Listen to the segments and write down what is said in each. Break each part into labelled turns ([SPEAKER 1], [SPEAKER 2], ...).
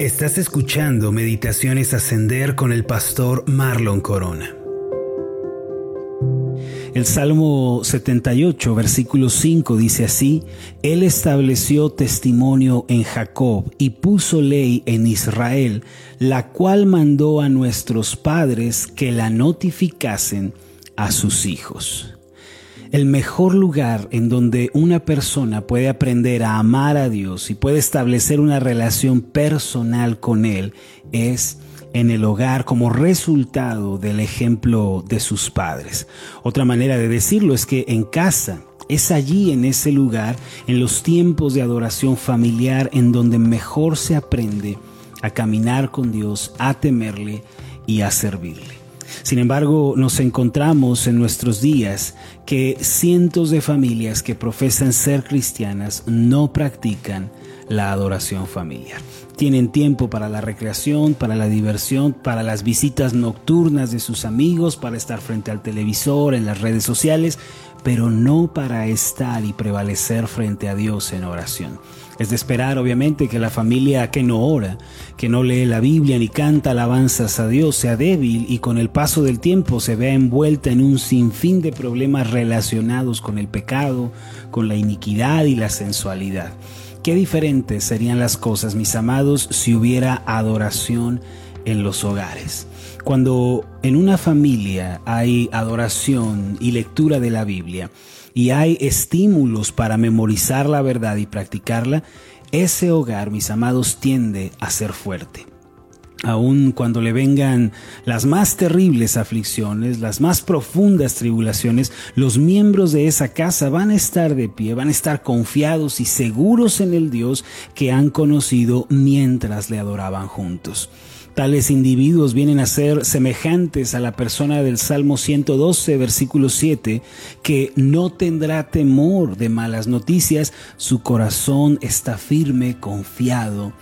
[SPEAKER 1] Estás escuchando Meditaciones Ascender con el pastor Marlon Corona. El Salmo 78, versículo 5 dice así, Él estableció testimonio en Jacob y puso ley en Israel, la cual mandó a nuestros padres que la notificasen a sus hijos. El mejor lugar en donde una persona puede aprender a amar a Dios y puede establecer una relación personal con Él es en el hogar como resultado del ejemplo de sus padres. Otra manera de decirlo es que en casa es allí, en ese lugar, en los tiempos de adoración familiar, en donde mejor se aprende a caminar con Dios, a temerle y a servirle. Sin embargo, nos encontramos en nuestros días que cientos de familias que profesan ser cristianas no practican la adoración familiar. Tienen tiempo para la recreación, para la diversión, para las visitas nocturnas de sus amigos, para estar frente al televisor, en las redes sociales, pero no para estar y prevalecer frente a Dios en oración. Es de esperar, obviamente, que la familia que no ora, que no lee la Biblia ni canta alabanzas a Dios sea débil y con el paso del tiempo se vea envuelta en un sinfín de problemas relacionados con el pecado, con la iniquidad y la sensualidad. Qué diferentes serían las cosas, mis amados, si hubiera adoración en los hogares. Cuando en una familia hay adoración y lectura de la Biblia, y hay estímulos para memorizar la verdad y practicarla, ese hogar, mis amados, tiende a ser fuerte. Aun cuando le vengan las más terribles aflicciones, las más profundas tribulaciones, los miembros de esa casa van a estar de pie, van a estar confiados y seguros en el Dios que han conocido mientras le adoraban juntos. Tales individuos vienen a ser semejantes a la persona del Salmo 112, versículo 7, que no tendrá temor de malas noticias, su corazón está firme, confiado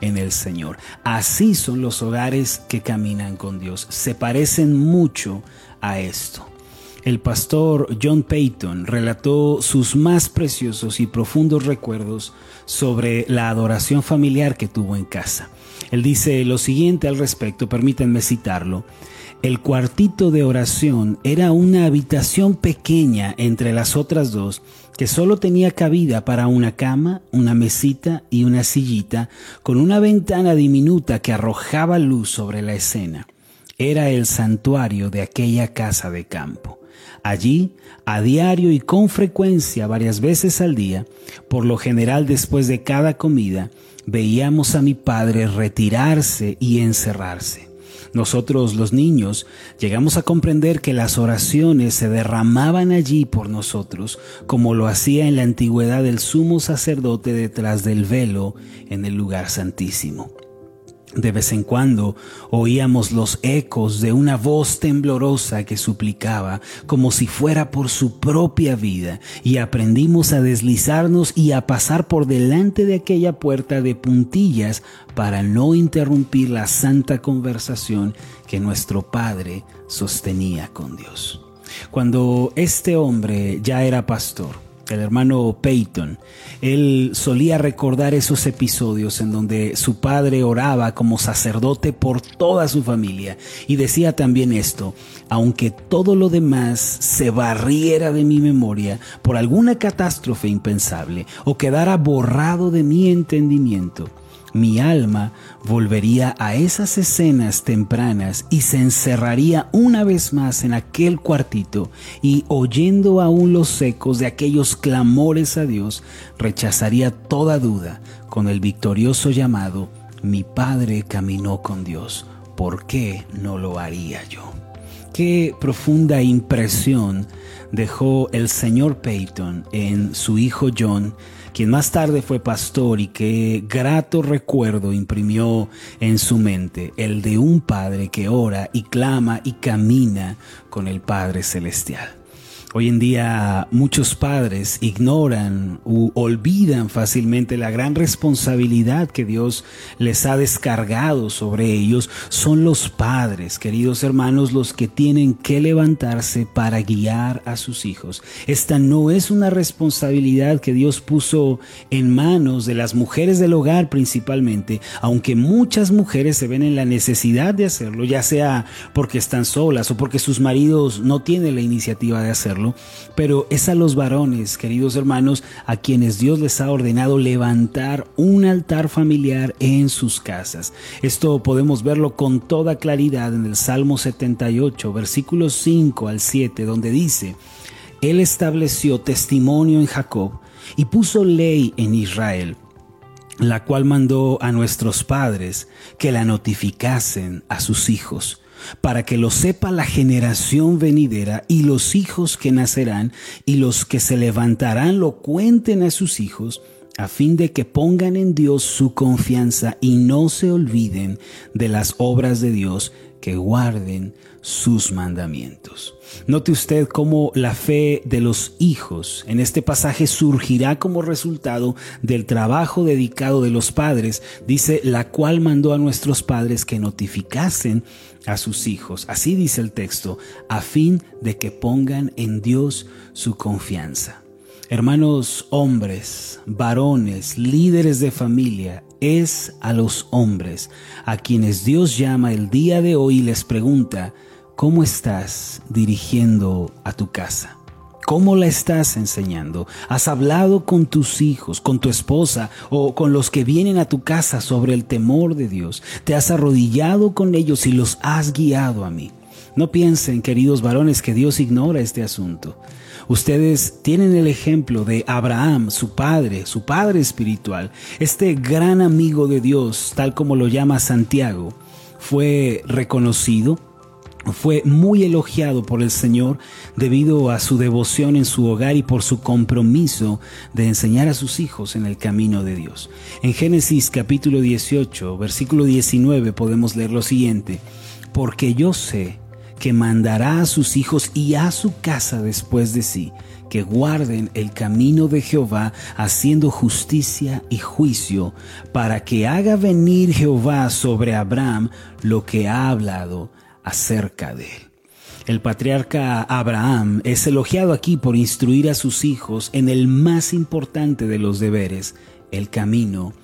[SPEAKER 1] en el Señor. Así son los hogares que caminan con Dios. Se parecen mucho a esto. El pastor John Payton relató sus más preciosos y profundos recuerdos sobre la adoración familiar que tuvo en casa. Él dice lo siguiente al respecto, permítanme citarlo. El cuartito de oración era una habitación pequeña entre las otras dos que solo tenía cabida para una cama, una mesita y una sillita con una ventana diminuta que arrojaba luz sobre la escena. Era el santuario de aquella casa de campo. Allí, a diario y con frecuencia, varias veces al día, por lo general después de cada comida, veíamos a mi padre retirarse y encerrarse. Nosotros los niños llegamos a comprender que las oraciones se derramaban allí por nosotros, como lo hacía en la antigüedad el sumo sacerdote detrás del velo en el lugar santísimo. De vez en cuando oíamos los ecos de una voz temblorosa que suplicaba como si fuera por su propia vida y aprendimos a deslizarnos y a pasar por delante de aquella puerta de puntillas para no interrumpir la santa conversación que nuestro Padre sostenía con Dios. Cuando este hombre ya era pastor, el hermano Peyton, él solía recordar esos episodios en donde su padre oraba como sacerdote por toda su familia y decía también esto, aunque todo lo demás se barriera de mi memoria por alguna catástrofe impensable o quedara borrado de mi entendimiento, mi alma volvería a esas escenas tempranas y se encerraría una vez más en aquel cuartito y oyendo aún los ecos de aquellos clamores a Dios, rechazaría toda duda con el victorioso llamado, mi Padre caminó con Dios, ¿por qué no lo haría yo? Qué profunda impresión dejó el señor Peyton en su hijo John quien más tarde fue pastor y qué grato recuerdo imprimió en su mente el de un padre que ora y clama y camina con el Padre Celestial. Hoy en día muchos padres ignoran u olvidan fácilmente la gran responsabilidad que Dios les ha descargado sobre ellos. Son los padres, queridos hermanos, los que tienen que levantarse para guiar a sus hijos. Esta no es una responsabilidad que Dios puso en manos de las mujeres del hogar principalmente, aunque muchas mujeres se ven en la necesidad de hacerlo, ya sea porque están solas o porque sus maridos no tienen la iniciativa de hacerlo pero es a los varones, queridos hermanos, a quienes Dios les ha ordenado levantar un altar familiar en sus casas. Esto podemos verlo con toda claridad en el Salmo 78, versículos 5 al 7, donde dice, Él estableció testimonio en Jacob y puso ley en Israel la cual mandó a nuestros padres que la notificasen a sus hijos para que lo sepa la generación venidera y los hijos que nacerán y los que se levantarán lo cuenten a sus hijos, a fin de que pongan en Dios su confianza y no se olviden de las obras de Dios, que guarden sus mandamientos. Note usted cómo la fe de los hijos en este pasaje surgirá como resultado del trabajo dedicado de los padres, dice, la cual mandó a nuestros padres que notificasen a sus hijos. Así dice el texto, a fin de que pongan en Dios su confianza. Hermanos hombres, varones, líderes de familia, es a los hombres a quienes Dios llama el día de hoy y les pregunta, ¿cómo estás dirigiendo a tu casa? ¿Cómo la estás enseñando? ¿Has hablado con tus hijos, con tu esposa o con los que vienen a tu casa sobre el temor de Dios? ¿Te has arrodillado con ellos y los has guiado a mí? No piensen, queridos varones, que Dios ignora este asunto. Ustedes tienen el ejemplo de Abraham, su padre, su padre espiritual, este gran amigo de Dios, tal como lo llama Santiago, fue reconocido, fue muy elogiado por el Señor debido a su devoción en su hogar y por su compromiso de enseñar a sus hijos en el camino de Dios. En Génesis capítulo 18, versículo 19 podemos leer lo siguiente, porque yo sé que mandará a sus hijos y a su casa después de sí, que guarden el camino de Jehová, haciendo justicia y juicio, para que haga venir Jehová sobre Abraham lo que ha hablado acerca de él. El patriarca Abraham es elogiado aquí por instruir a sus hijos en el más importante de los deberes, el camino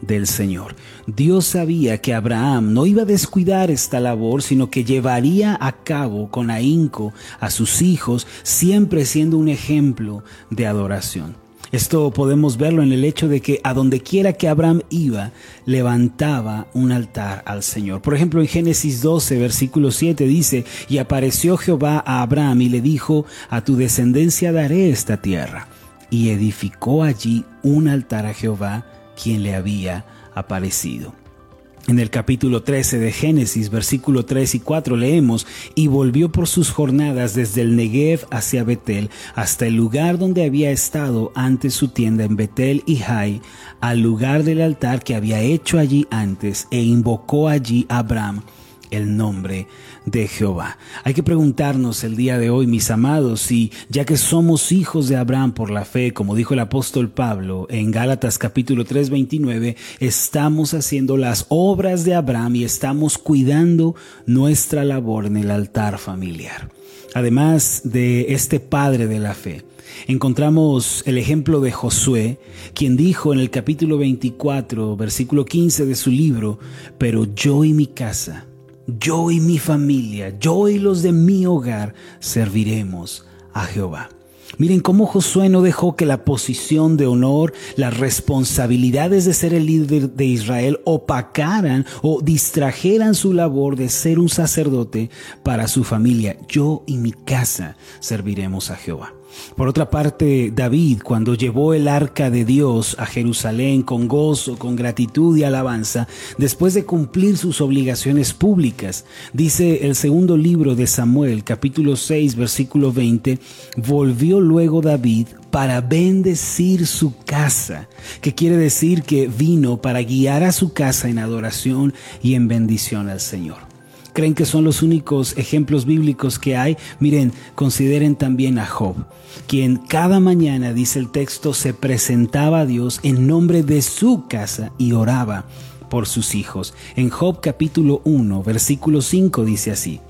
[SPEAKER 1] del Señor. Dios sabía que Abraham no iba a descuidar esta labor, sino que llevaría a cabo con ahínco a sus hijos, siempre siendo un ejemplo de adoración. Esto podemos verlo en el hecho de que a donde quiera que Abraham iba, levantaba un altar al Señor. Por ejemplo, en Génesis 12, versículo 7 dice, y apareció Jehová a Abraham y le dijo, a tu descendencia daré esta tierra. Y edificó allí un altar a Jehová quien le había aparecido. En el capítulo 13 de Génesis, versículo 3 y 4 leemos, y volvió por sus jornadas desde el Negev hacia Betel, hasta el lugar donde había estado antes su tienda en Betel y Jai, al lugar del altar que había hecho allí antes, e invocó allí a Abraham el nombre de Jehová. Hay que preguntarnos el día de hoy, mis amados, si ya que somos hijos de Abraham por la fe, como dijo el apóstol Pablo en Gálatas capítulo 3, 29, estamos haciendo las obras de Abraham y estamos cuidando nuestra labor en el altar familiar. Además de este padre de la fe, encontramos el ejemplo de Josué, quien dijo en el capítulo 24, versículo 15 de su libro, pero yo y mi casa, yo y mi familia, yo y los de mi hogar serviremos a Jehová. Miren cómo Josué no dejó que la posición de honor, las responsabilidades de ser el líder de Israel opacaran o distrajeran su labor de ser un sacerdote para su familia. Yo y mi casa serviremos a Jehová. Por otra parte, David, cuando llevó el arca de Dios a Jerusalén con gozo, con gratitud y alabanza, después de cumplir sus obligaciones públicas, dice el segundo libro de Samuel, capítulo 6, versículo 20, volvió luego David para bendecir su casa, que quiere decir que vino para guiar a su casa en adoración y en bendición al Señor. ¿Creen que son los únicos ejemplos bíblicos que hay? Miren, consideren también a Job, quien cada mañana, dice el texto, se presentaba a Dios en nombre de su casa y oraba por sus hijos. En Job capítulo 1, versículo 5 dice así.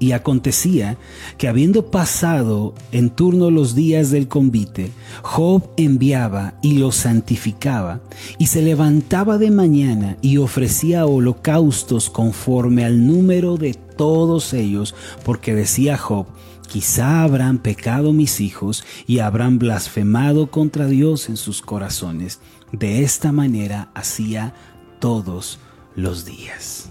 [SPEAKER 1] Y acontecía que habiendo pasado en turno los días del convite, Job enviaba y los santificaba, y se levantaba de mañana y ofrecía holocaustos conforme al número de todos ellos, porque decía Job, quizá habrán pecado mis hijos y habrán blasfemado contra Dios en sus corazones. De esta manera hacía todos los días.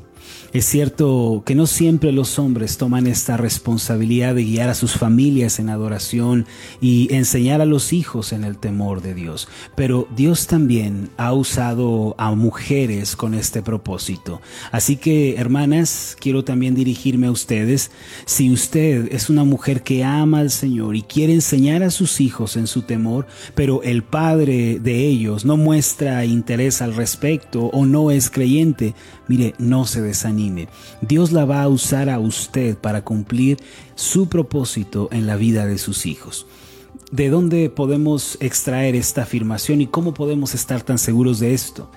[SPEAKER 1] Es cierto que no siempre los hombres toman esta responsabilidad de guiar a sus familias en adoración y enseñar a los hijos en el temor de Dios, pero Dios también ha usado a mujeres con este propósito. Así que, hermanas, quiero también dirigirme a ustedes. Si usted es una mujer que ama al Señor y quiere enseñar a sus hijos en su temor, pero el padre de ellos no muestra interés al respecto o no es creyente, mire, no se desanime Dios la va a usar a usted para cumplir su propósito en la vida de sus hijos. ¿De dónde podemos extraer esta afirmación y cómo podemos estar tan seguros de esto?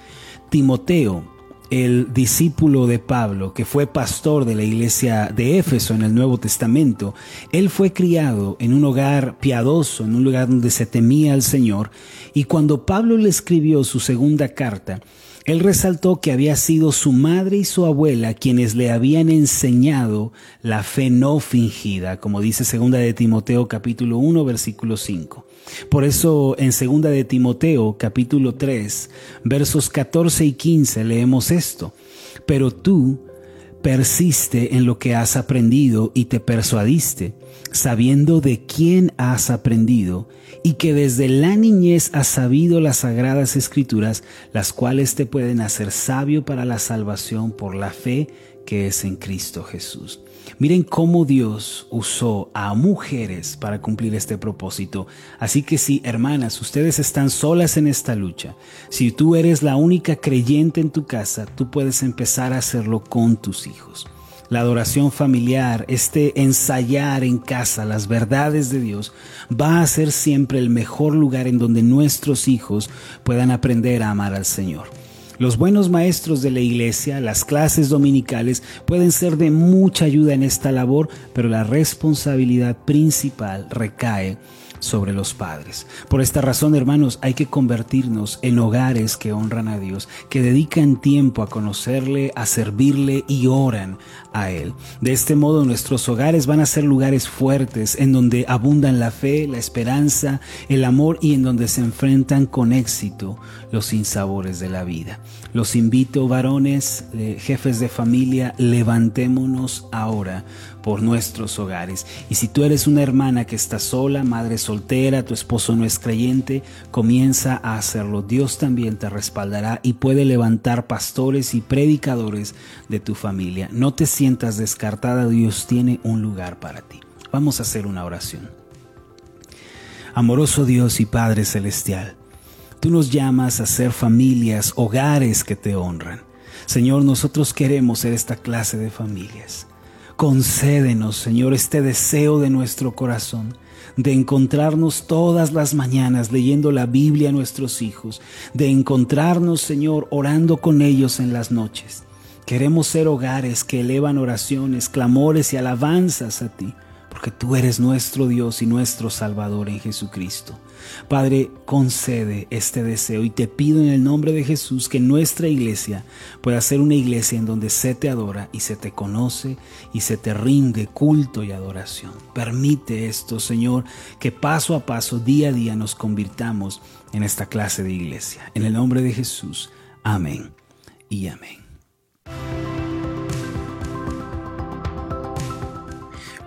[SPEAKER 1] Timoteo, el discípulo de Pablo, que fue pastor de la iglesia de Éfeso en el Nuevo Testamento, él fue criado en un hogar piadoso, en un lugar donde se temía al Señor, y cuando Pablo le escribió su segunda carta, él resaltó que había sido su madre y su abuela quienes le habían enseñado la fe no fingida, como dice segunda de Timoteo capítulo 1 versículo 5. Por eso en segunda de Timoteo capítulo 3 versos 14 y 15 leemos esto. Pero tú persiste en lo que has aprendido y te persuadiste, sabiendo de quién has aprendido y que desde la niñez has sabido las sagradas escrituras, las cuales te pueden hacer sabio para la salvación por la fe que es en Cristo Jesús. Miren cómo Dios usó a mujeres para cumplir este propósito. Así que si, hermanas, ustedes están solas en esta lucha, si tú eres la única creyente en tu casa, tú puedes empezar a hacerlo con tus hijos la adoración familiar, este ensayar en casa las verdades de Dios, va a ser siempre el mejor lugar en donde nuestros hijos puedan aprender a amar al Señor. Los buenos maestros de la iglesia, las clases dominicales pueden ser de mucha ayuda en esta labor, pero la responsabilidad principal recae sobre los padres. Por esta razón, hermanos, hay que convertirnos en hogares que honran a Dios, que dedican tiempo a conocerle, a servirle y oran a Él. De este modo, nuestros hogares van a ser lugares fuertes en donde abundan la fe, la esperanza, el amor y en donde se enfrentan con éxito los sinsabores de la vida. Los invito, varones, eh, jefes de familia, levantémonos ahora por nuestros hogares. Y si tú eres una hermana que está sola, madre soltera, tu esposo no es creyente, comienza a hacerlo. Dios también te respaldará y puede levantar pastores y predicadores de tu familia. No te sientas descartada, Dios tiene un lugar para ti. Vamos a hacer una oración. Amoroso Dios y Padre Celestial, tú nos llamas a ser familias, hogares que te honran. Señor, nosotros queremos ser esta clase de familias. Concédenos, Señor, este deseo de nuestro corazón de encontrarnos todas las mañanas leyendo la Biblia a nuestros hijos, de encontrarnos, Señor, orando con ellos en las noches. Queremos ser hogares que elevan oraciones, clamores y alabanzas a ti porque tú eres nuestro Dios y nuestro Salvador en Jesucristo. Padre, concede este deseo y te pido en el nombre de Jesús que nuestra iglesia pueda ser una iglesia en donde se te adora y se te conoce y se te rinde culto y adoración. Permite esto, Señor, que paso a paso, día a día nos convirtamos en esta clase de iglesia. En el nombre de Jesús. Amén y amén.